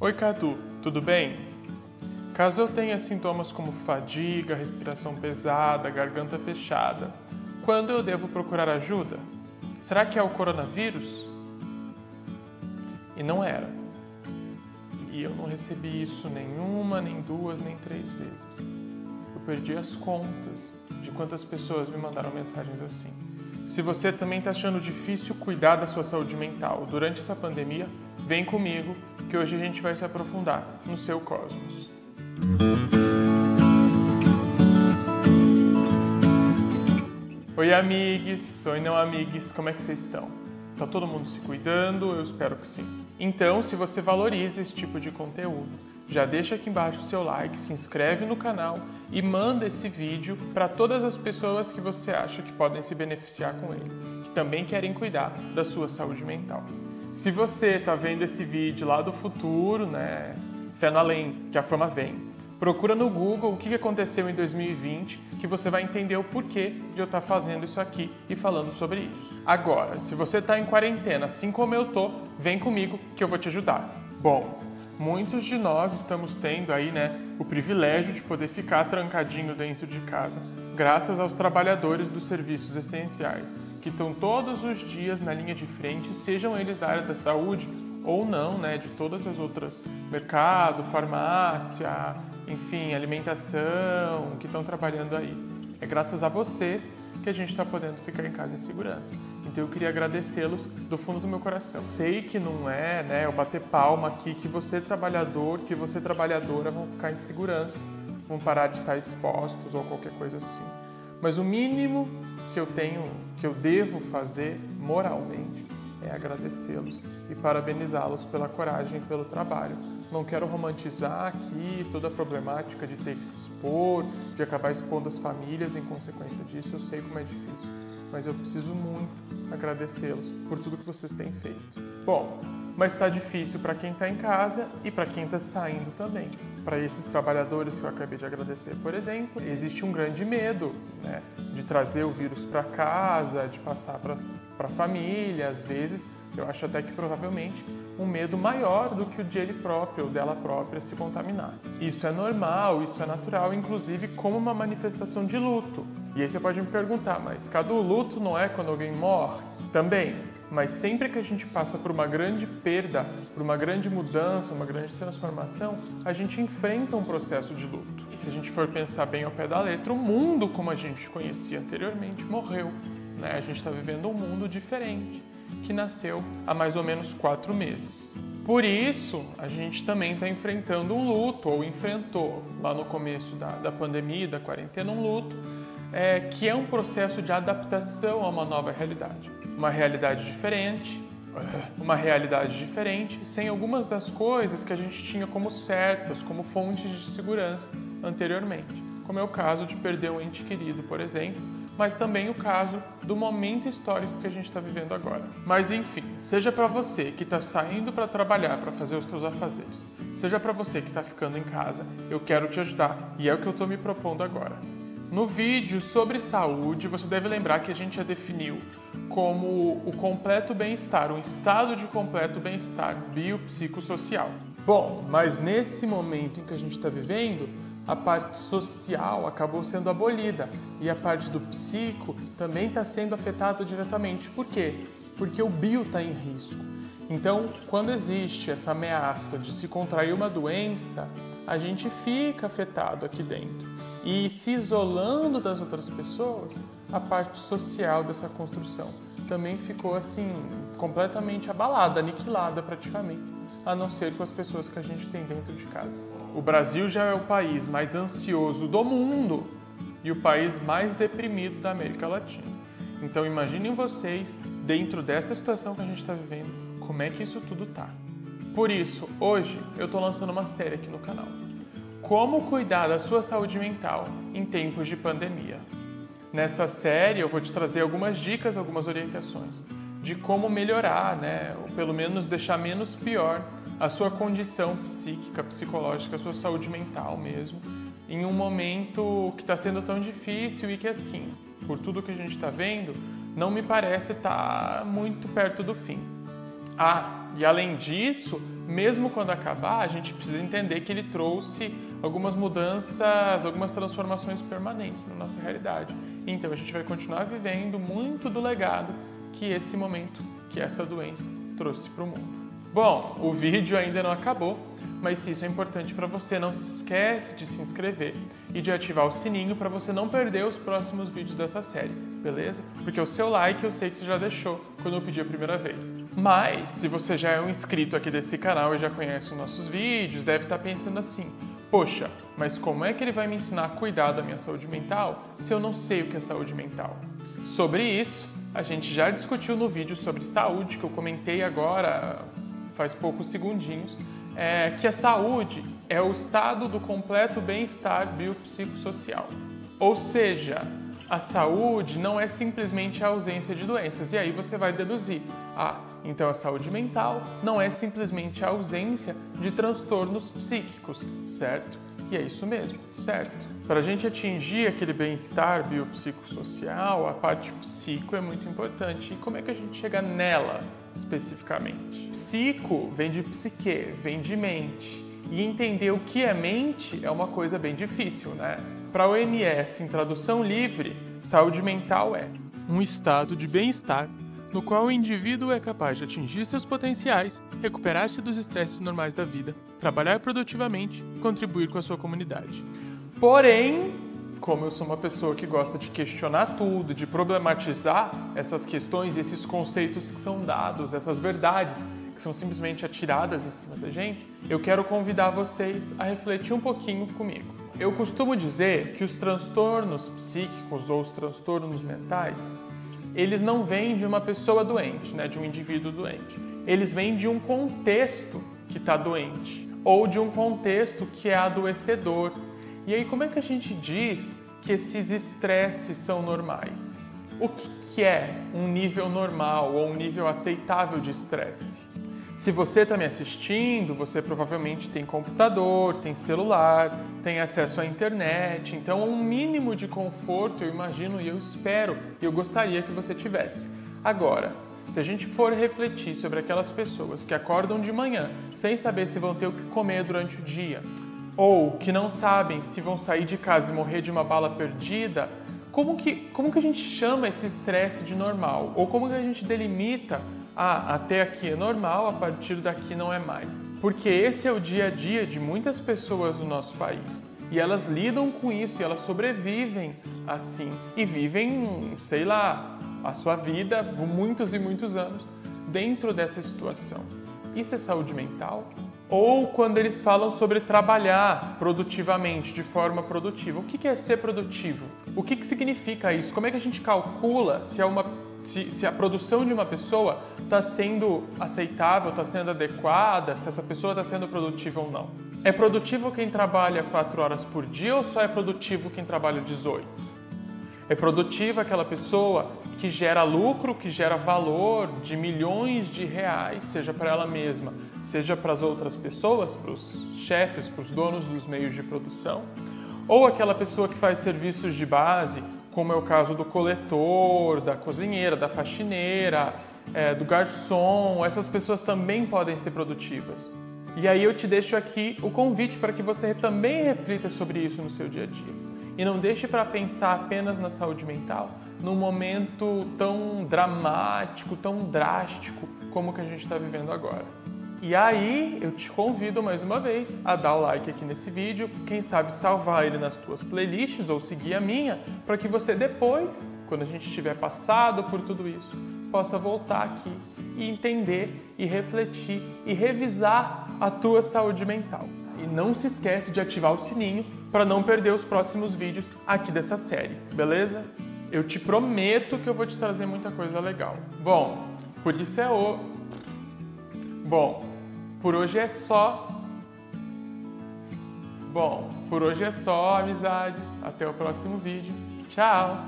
Oi, Cadu, tudo bem? Caso eu tenha sintomas como fadiga, respiração pesada, garganta fechada, quando eu devo procurar ajuda? Será que é o coronavírus? E não era. E eu não recebi isso nenhuma, nem duas, nem três vezes. Eu perdi as contas de quantas pessoas me mandaram mensagens assim. Se você também está achando difícil cuidar da sua saúde mental durante essa pandemia, vem comigo que hoje a gente vai se aprofundar no seu cosmos. Oi, amigos, oi, não amigos, como é que vocês estão? Tá todo mundo se cuidando? Eu espero que sim. Então, se você valoriza esse tipo de conteúdo, já deixa aqui embaixo o seu like, se inscreve no canal e manda esse vídeo para todas as pessoas que você acha que podem se beneficiar com ele, que também querem cuidar da sua saúde mental. Se você está vendo esse vídeo lá do futuro, né, fé no além, que a fama vem, Procura no Google o que aconteceu em 2020 que você vai entender o porquê de eu estar fazendo isso aqui e falando sobre isso. Agora, se você está em quarentena, assim como eu tô, vem comigo que eu vou te ajudar. Bom, muitos de nós estamos tendo aí, né, o privilégio de poder ficar trancadinho dentro de casa, graças aos trabalhadores dos serviços essenciais, que estão todos os dias na linha de frente, sejam eles da área da saúde ou não, né, de todas as outras mercado, farmácia, enfim, alimentação, que estão trabalhando aí. É graças a vocês que a gente está podendo ficar em casa em segurança. Então eu queria agradecê-los do fundo do meu coração. Sei que não é, né, eu bater palma aqui que você trabalhador, que você trabalhadora vão ficar em segurança, vão parar de estar expostos ou qualquer coisa assim. Mas o mínimo que eu tenho, que eu devo fazer moralmente é agradecê-los e parabenizá-los pela coragem e pelo trabalho não quero romantizar aqui toda a problemática de ter que se expor, de acabar expondo as famílias em consequência disso. Eu sei como é difícil, mas eu preciso muito agradecê-los por tudo que vocês têm feito. Bom, mas está difícil para quem está em casa e para quem está saindo também. Para esses trabalhadores que eu acabei de agradecer, por exemplo, existe um grande medo né, de trazer o vírus para casa, de passar para a família, às vezes eu acho até que provavelmente um medo maior do que o de ele próprio ou dela própria se contaminar. Isso é normal, isso é natural, inclusive como uma manifestação de luto. E aí você pode me perguntar, mas cada luto não é quando alguém morre? Também. Mas sempre que a gente passa por uma grande perda, por uma grande mudança, uma grande transformação, a gente enfrenta um processo de luto. E se a gente for pensar bem ao pé da letra, o mundo como a gente conhecia anteriormente morreu. Né? A gente está vivendo um mundo diferente que nasceu há mais ou menos quatro meses. Por isso, a gente também está enfrentando um luto, ou enfrentou lá no começo da, da pandemia, da quarentena, um luto, é, que é um processo de adaptação a uma nova realidade. Uma realidade diferente, uma realidade diferente, sem algumas das coisas que a gente tinha como certas, como fontes de segurança anteriormente. Como é o caso de perder um ente querido, por exemplo, mas também o caso do momento histórico que a gente está vivendo agora. Mas enfim, seja para você que está saindo para trabalhar, para fazer os seus afazeres, seja para você que está ficando em casa, eu quero te ajudar e é o que eu estou me propondo agora. No vídeo sobre saúde, você deve lembrar que a gente já definiu como o completo bem-estar, um estado de completo bem-estar biopsicossocial. Bom, mas nesse momento em que a gente está vivendo, a parte social acabou sendo abolida e a parte do psico também está sendo afetada diretamente. Por quê? Porque o bio está em risco. Então, quando existe essa ameaça de se contrair uma doença, a gente fica afetado aqui dentro. E se isolando das outras pessoas, a parte social dessa construção também ficou assim completamente abalada, aniquilada praticamente a não ser com as pessoas que a gente tem dentro de casa. O Brasil já é o país mais ansioso do mundo e o país mais deprimido da América Latina. Então imaginem vocês, dentro dessa situação que a gente está vivendo, como é que isso tudo tá. Por isso, hoje eu estou lançando uma série aqui no canal. Como cuidar da sua saúde mental em tempos de pandemia. Nessa série eu vou te trazer algumas dicas, algumas orientações de como melhorar, né, ou pelo menos deixar menos pior a sua condição psíquica, psicológica, a sua saúde mental mesmo, em um momento que está sendo tão difícil e que, assim, por tudo que a gente está vendo, não me parece estar tá muito perto do fim. Ah, e além disso, mesmo quando acabar, a gente precisa entender que ele trouxe algumas mudanças, algumas transformações permanentes na nossa realidade. Então a gente vai continuar vivendo muito do legado que esse momento, que essa doença trouxe para o mundo. Bom, o vídeo ainda não acabou, mas se isso é importante para você, não se esquece de se inscrever e de ativar o sininho para você não perder os próximos vídeos dessa série, beleza? Porque o seu like eu sei que você já deixou quando eu pedi a primeira vez. Mas, se você já é um inscrito aqui desse canal e já conhece os nossos vídeos, deve estar tá pensando assim: poxa, mas como é que ele vai me ensinar a cuidar da minha saúde mental se eu não sei o que é saúde mental? Sobre isso, a gente já discutiu no vídeo sobre saúde que eu comentei agora faz poucos segundinhos, é que a saúde é o estado do completo bem-estar biopsicossocial. Ou seja, a saúde não é simplesmente a ausência de doenças. E aí você vai deduzir: ah, então a saúde mental não é simplesmente a ausência de transtornos psíquicos, certo? E é isso mesmo, certo? Para a gente atingir aquele bem-estar biopsicossocial, a parte psico é muito importante. E como é que a gente chega nela especificamente? Psico vem de psique, vem de mente. E entender o que é mente é uma coisa bem difícil, né? Para a OMS, em tradução livre, saúde mental é um estado de bem-estar no qual o indivíduo é capaz de atingir seus potenciais, recuperar-se dos estresses normais da vida, trabalhar produtivamente, contribuir com a sua comunidade. Porém, como eu sou uma pessoa que gosta de questionar tudo, de problematizar essas questões, esses conceitos que são dados, essas verdades que são simplesmente atiradas em cima da gente, eu quero convidar vocês a refletir um pouquinho comigo. Eu costumo dizer que os transtornos psíquicos ou os transtornos mentais, eles não vêm de uma pessoa doente, né, de um indivíduo doente. Eles vêm de um contexto que está doente ou de um contexto que é adoecedor, e aí, como é que a gente diz que esses estresses são normais? O que, que é um nível normal ou um nível aceitável de estresse? Se você está me assistindo, você provavelmente tem computador, tem celular, tem acesso à internet, então um mínimo de conforto eu imagino e eu espero eu gostaria que você tivesse. Agora, se a gente for refletir sobre aquelas pessoas que acordam de manhã sem saber se vão ter o que comer durante o dia, ou que não sabem se vão sair de casa e morrer de uma bala perdida, como que, como que a gente chama esse estresse de normal? Ou como que a gente delimita, ah, até aqui é normal, a partir daqui não é mais? Porque esse é o dia a dia de muitas pessoas no nosso país. E elas lidam com isso e elas sobrevivem assim. E vivem, sei lá, a sua vida, muitos e muitos anos, dentro dessa situação. Isso é saúde mental? Ou quando eles falam sobre trabalhar produtivamente, de forma produtiva. O que é ser produtivo? O que significa isso? Como é que a gente calcula se, é uma, se, se a produção de uma pessoa está sendo aceitável, está sendo adequada, se essa pessoa está sendo produtiva ou não? É produtivo quem trabalha 4 horas por dia ou só é produtivo quem trabalha 18? É produtiva aquela pessoa que gera lucro, que gera valor de milhões de reais, seja para ela mesma, seja para as outras pessoas, para os chefes, para os donos dos meios de produção, ou aquela pessoa que faz serviços de base, como é o caso do coletor, da cozinheira, da faxineira, é, do garçom, essas pessoas também podem ser produtivas. E aí eu te deixo aqui o convite para que você também reflita sobre isso no seu dia a dia. E não deixe para pensar apenas na saúde mental num momento tão dramático, tão drástico como o que a gente está vivendo agora. E aí eu te convido mais uma vez a dar o like aqui nesse vídeo, quem sabe salvar ele nas tuas playlists ou seguir a minha, para que você depois, quando a gente tiver passado por tudo isso, possa voltar aqui e entender e refletir e revisar a tua saúde mental. E não se esquece de ativar o sininho para não perder os próximos vídeos aqui dessa série, beleza? Eu te prometo que eu vou te trazer muita coisa legal. Bom, por isso é o. Bom, por hoje é só. Bom, por hoje é só, amizades. Até o próximo vídeo. Tchau!